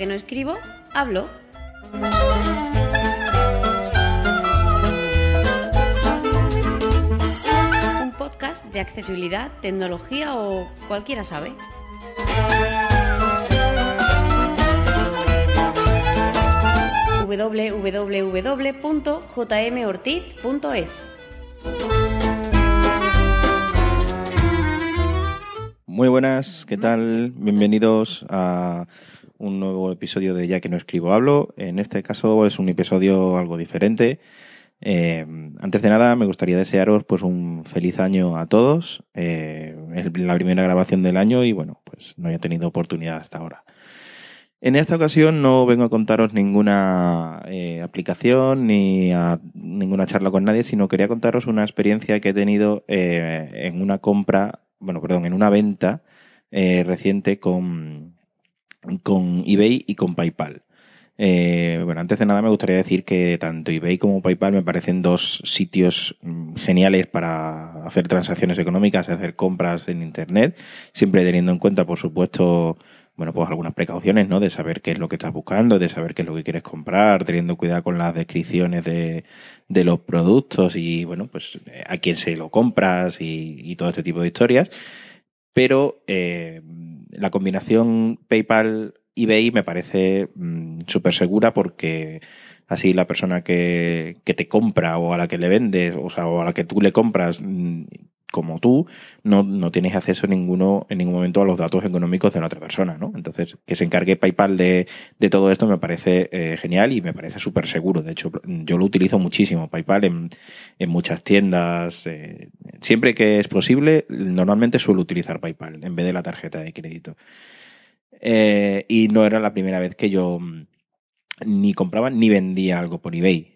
que no escribo, hablo. Un podcast de accesibilidad, tecnología o cualquiera sabe. www.jmortiz.es Muy buenas, ¿qué tal? Bienvenidos a un nuevo episodio de Ya que no escribo hablo. En este caso es un episodio algo diferente. Eh, antes de nada, me gustaría desearos pues un feliz año a todos. Eh, es la primera grabación del año y bueno, pues no había tenido oportunidad hasta ahora. En esta ocasión no vengo a contaros ninguna eh, aplicación ni a ninguna charla con nadie, sino quería contaros una experiencia que he tenido en una compra, bueno, perdón, en una venta reciente con, con eBay y con PayPal. Eh, bueno, antes de nada me gustaría decir que tanto eBay como PayPal me parecen dos sitios mm, geniales para hacer transacciones económicas, hacer compras en Internet, siempre teniendo en cuenta, por supuesto, bueno, pues algunas precauciones, ¿no? De saber qué es lo que estás buscando, de saber qué es lo que quieres comprar, teniendo cuidado con las descripciones de, los productos y, bueno, pues a quién se lo compras y, y todo este tipo de historias. Pero eh, la combinación PayPal eBay me parece mm, súper segura porque así la persona que, que, te compra o a la que le vendes, o sea, o a la que tú le compras, mm, como tú, no, no tienes acceso ninguno, en ningún momento a los datos económicos de la otra persona, ¿no? Entonces, que se encargue PayPal de, de todo esto me parece eh, genial y me parece súper seguro. De hecho, yo lo utilizo muchísimo, PayPal, en, en muchas tiendas. Eh, siempre que es posible, normalmente suelo utilizar PayPal en vez de la tarjeta de crédito. Eh, y no era la primera vez que yo mm, ni compraba ni vendía algo por eBay.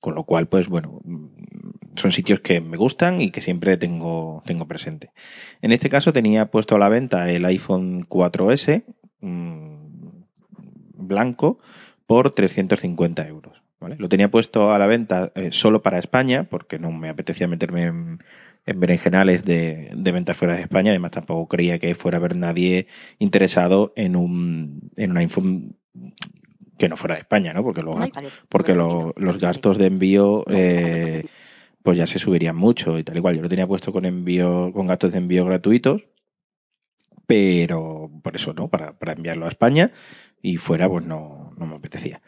Con lo cual, pues bueno, son sitios que me gustan y que siempre tengo, tengo presente. En este caso tenía puesto a la venta el iPhone 4S mmm, blanco por 350 euros. ¿vale? Lo tenía puesto a la venta eh, solo para España porque no me apetecía meterme en, en berenjenales de, de ventas fuera de España. Además, tampoco creía que fuera a haber nadie interesado en un, en un iPhone que no fuera de España, ¿no? Porque, lo, porque lo, los gastos de envío eh, pues ya se subirían mucho y tal igual. Yo lo tenía puesto con envío, con gastos de envío gratuitos, pero por eso no, para, para enviarlo a España y fuera, pues no, no me apetecía.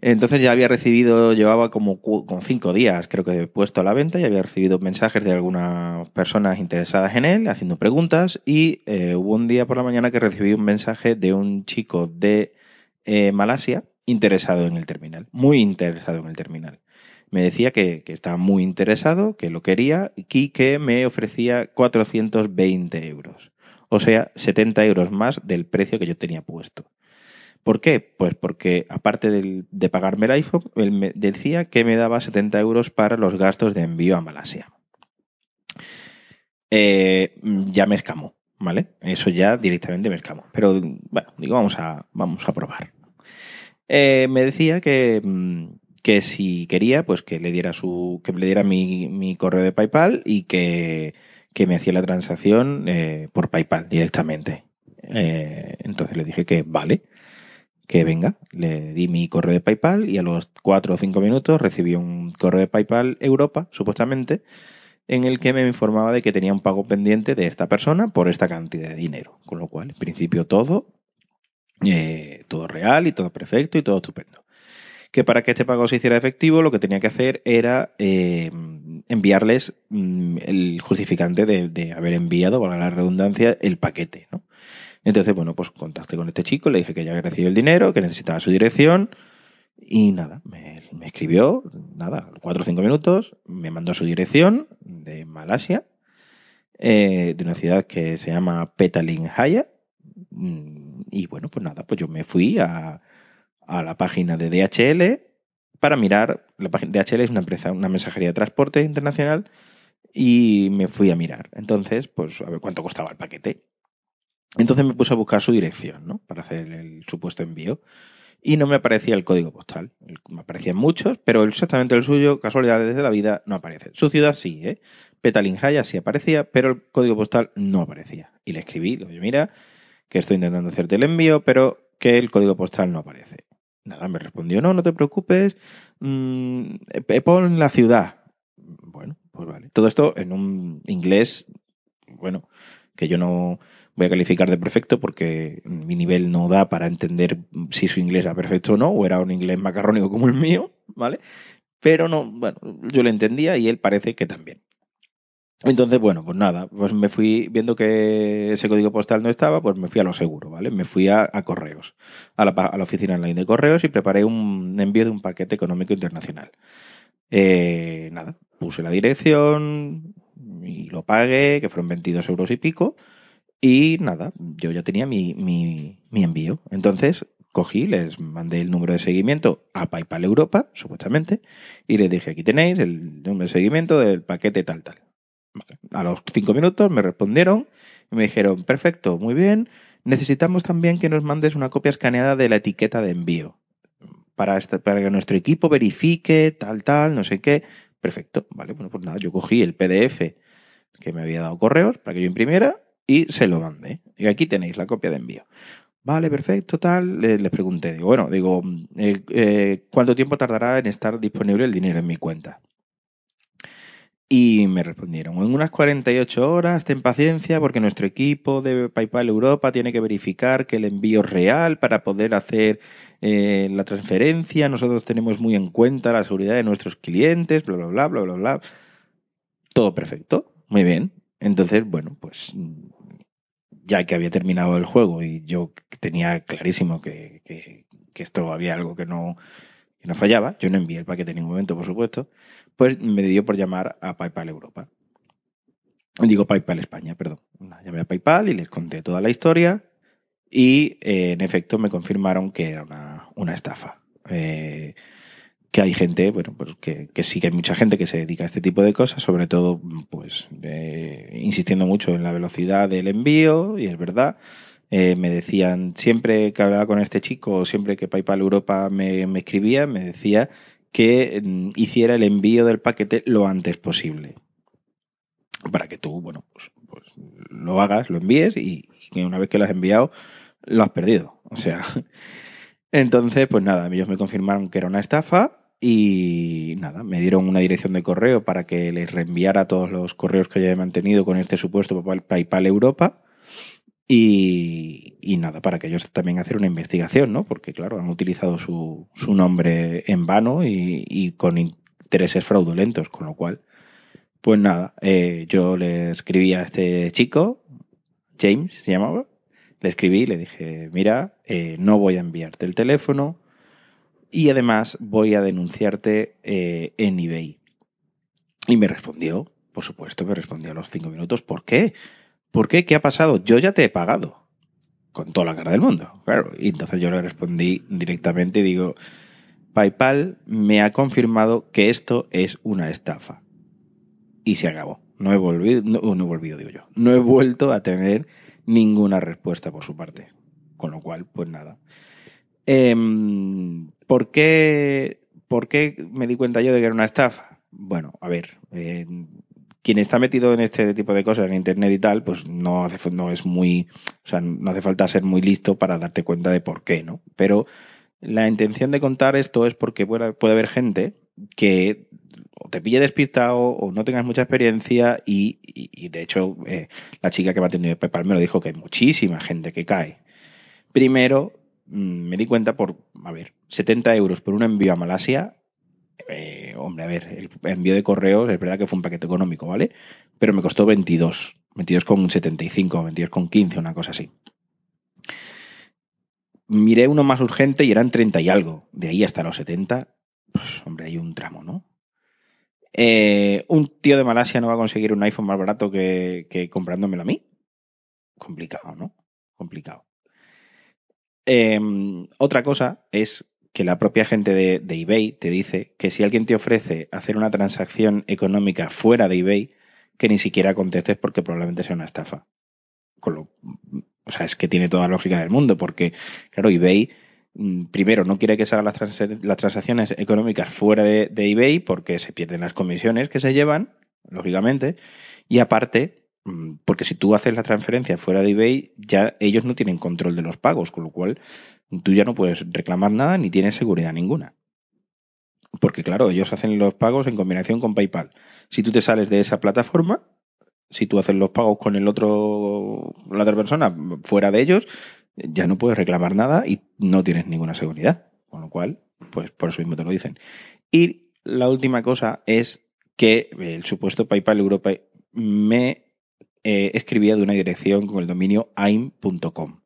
Entonces ya había recibido, llevaba como con cinco días, creo que puesto a la venta y había recibido mensajes de algunas personas interesadas en él, haciendo preguntas y eh, hubo un día por la mañana que recibí un mensaje de un chico de eh, Malasia interesado en el terminal, muy interesado en el terminal. Me decía que, que, estaba muy interesado, que lo quería y que me ofrecía 420 euros. O sea, 70 euros más del precio que yo tenía puesto. ¿Por qué? Pues porque aparte de, de pagarme el iPhone, él me decía que me daba 70 euros para los gastos de envío a Malasia. Eh, ya me escamó, ¿vale? Eso ya directamente me escamó. Pero bueno, digo, vamos a, vamos a probar. Eh, me decía que, que, si quería, pues que le diera su, que le diera mi, mi correo de PayPal y que, que me hacía la transacción eh, por PayPal directamente. Eh, entonces le dije que vale, que venga. Le di mi correo de PayPal y a los cuatro o cinco minutos recibí un correo de PayPal Europa, supuestamente, en el que me informaba de que tenía un pago pendiente de esta persona por esta cantidad de dinero. Con lo cual, en principio, todo eh, todo real y todo perfecto y todo estupendo. Que para que este pago se hiciera efectivo, lo que tenía que hacer era eh, enviarles mm, el justificante de, haber enviado, para la redundancia, el paquete. ¿no? Entonces, bueno, pues contacté con este chico, le dije que ya había recibido el dinero, que necesitaba su dirección. Y nada, me, escribió, nada, cuatro o cinco minutos, me mandó su dirección de Malasia, eh, de una ciudad que se llama Petaling Jaya. Y bueno, pues nada, pues yo me fui a, a la página de DHL para mirar. La página DHL es una empresa, una mensajería de transporte internacional. Y me fui a mirar. Entonces, pues a ver cuánto costaba el paquete. Entonces me puse a buscar su dirección, ¿no? Para hacer el supuesto envío. Y no me aparecía el código postal. Me aparecían muchos, pero exactamente el suyo, casualidades de la vida, no aparece. Su ciudad sí, ¿eh? Petalinjaya sí aparecía, pero el código postal no aparecía. Y le escribí, dije, mira, que estoy intentando hacerte el envío, pero que el código postal no aparece. Nada, me respondió, no, no te preocupes, mmm, pon la ciudad. Bueno, pues vale. Todo esto en un inglés, bueno, que yo no voy a calificar de perfecto porque mi nivel no da para entender si su inglés era perfecto o no, o era un inglés macarrónico como el mío, ¿vale? Pero no, bueno, yo lo entendía y él parece que también. Entonces, bueno, pues nada, pues me fui viendo que ese código postal no estaba, pues me fui a lo seguro, ¿vale? Me fui a, correos, a la, a la, oficina online de correos y preparé un envío de un paquete económico internacional. Eh, nada, puse la dirección y lo pagué, que fueron 22 euros y pico. Y nada, yo ya tenía mi, mi, mi envío. Entonces cogí, les mandé el número de seguimiento a PayPal Europa, supuestamente, y les dije, aquí tenéis el número de seguimiento del paquete tal, tal. A los cinco minutos me respondieron y me dijeron, perfecto, muy bien, necesitamos también que nos mandes una copia escaneada de la etiqueta de envío para, que nuestro equipo verifique tal, tal, no sé qué. Perfecto, vale, bueno, pues nada, yo cogí el PDF que me había dado correos para que yo imprimiera y se lo mandé. Y aquí tenéis la copia de envío. Vale, perfecto, tal. Les, pregunté, digo, bueno, digo, eh, eh, ¿cuánto tiempo tardará en estar disponible el dinero en mi cuenta? Y me respondieron, en unas 48 horas, ten paciencia porque nuestro equipo de PayPal Europa tiene que verificar que el envío es real para poder hacer eh, la transferencia. Nosotros tenemos muy en cuenta la seguridad de nuestros clientes, bla, bla, bla, bla, bla, bla. Todo perfecto, muy bien. Entonces, bueno, pues ya que había terminado el juego y yo tenía clarísimo que, que, que esto había algo que no, que no fallaba, yo no envié el paquete en ningún momento, por supuesto, pues me dio por llamar a PayPal Europa. Digo PayPal España, perdón. Llamé a PayPal y les conté toda la historia y eh, en efecto me confirmaron que era una, una estafa. Eh, que hay gente, bueno, pues que, que, sí que hay mucha gente que se dedica a este tipo de cosas, sobre todo, pues, eh, insistiendo mucho en la velocidad del envío, y es verdad. Eh, me decían, siempre que hablaba con este chico, siempre que PayPal Europa me, escribía, me decía que mm, hiciera el envío del paquete lo antes posible. Para que tú, bueno, pues, pues lo hagas, lo envíes y, y, una vez que lo has enviado, lo has perdido. O sea, entonces, pues nada, ellos me confirmaron que era una estafa y nada, me dieron una dirección de correo para que les reenviara todos los correos que haya mantenido con este supuesto PayPal Europa. Y, nada, para que ellos también hacer una investigación, ¿no? Porque, claro, han utilizado su, su nombre en vano y, y, con intereses fraudulentos, con lo cual, pues nada, eh, yo le escribí a este chico, James se llamaba, le escribí y le dije, mira, eh, no voy a enviarte el teléfono y además voy a denunciarte eh, en eBay. Y me respondió, por supuesto, me respondió a los cinco minutos, ¿por qué? ¿Por qué? ¿Qué ha pasado? Yo ya te he pagado. Con toda la cara del mundo. Claro. Y entonces yo le respondí directamente y digo, PayPal me ha confirmado que esto es una estafa. Y se acabó. No he volvido, no, no he volvido, digo yo. No he vuelto a tener ninguna respuesta por su parte. Con lo cual, pues nada. Eh, ¿por, qué, ¿Por qué me di cuenta yo de que era una estafa? Bueno, a ver, quien está metido en este tipo de cosas en internet y tal, pues no hace es muy, o sea, no hace falta ser muy listo para darte cuenta de por qué, ¿no? Pero la intención de contar esto es porque puede, haber gente que o te pille despistado o no tengas mucha experiencia y, de hecho eh, la chica que me ha atendido PayPal me lo dijo que hay muchísima gente que cae. Primero, mmm, me di cuenta por, a ver, 70 euros por un envío a Malasia eh, hombre, a ver, el envío de correos es verdad que fue un paquete económico, ¿vale? Pero me costó 22, 22,75, 22,15, una cosa así. Miré uno más urgente y eran 30 y algo. De ahí hasta los 70, pues hombre, hay un tramo, ¿no? Eh, un tío de Malasia no va a conseguir un iPhone más barato que, comprándomelo a mí. Complicado, ¿no? Complicado. Eh, otra cosa es que la propia gente de, eBay te dice que si alguien te ofrece hacer una transacción económica fuera de eBay, que ni siquiera contestes porque probablemente sea una estafa. O sea, es que tiene toda la lógica del mundo, porque, claro, eBay, mm, primero, no quiere que se hagan las, trans las transacciones económicas fuera de, de eBay porque se pierden las comisiones que se llevan, lógicamente, y aparte, Mm, porque si tú haces la transferencia fuera de eBay, ya ellos no tienen control de los pagos, con lo cual tú ya no puedes reclamar nada ni tienes seguridad ninguna. Porque claro, ellos hacen los pagos en combinación con PayPal. Si tú te sales de esa plataforma, si tú haces los pagos con el otro, la otra persona fuera de ellos, ya no puedes reclamar nada y no tienes ninguna seguridad. Con lo cual, pues por eso mismo te lo dicen. Y la última cosa es que el supuesto PayPal Europa me eh, escribía de una dirección con el dominio aim.com.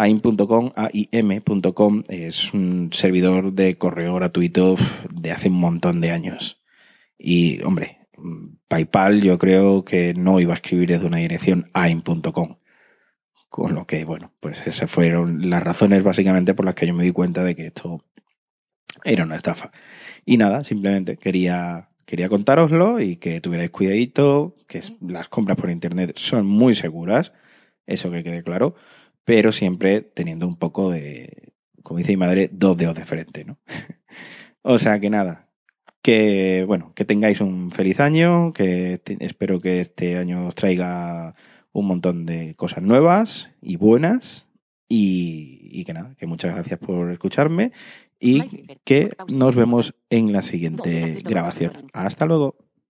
AIM.com, AIM.com es un servidor de correo gratuito de hace un montón de años. Y, hombre, PayPal yo creo que no iba a escribir desde una dirección AIM.com. Con lo que, bueno, pues esas fueron las razones básicamente por las que yo me di cuenta de que esto era una estafa. Y nada, simplemente quería, quería contároslo y que tuvierais cuidadito, que las compras por internet son muy seguras, eso que quede claro, pero siempre teniendo un poco de, como dice mi madre, dos dedos de frente, ¿no? o sea que nada, que bueno, que tengáis un feliz año, que espero que este año os traiga un montón de cosas nuevas y buenas y, y que nada, que muchas gracias por escucharme y que nos vemos en la siguiente grabación. Hasta luego.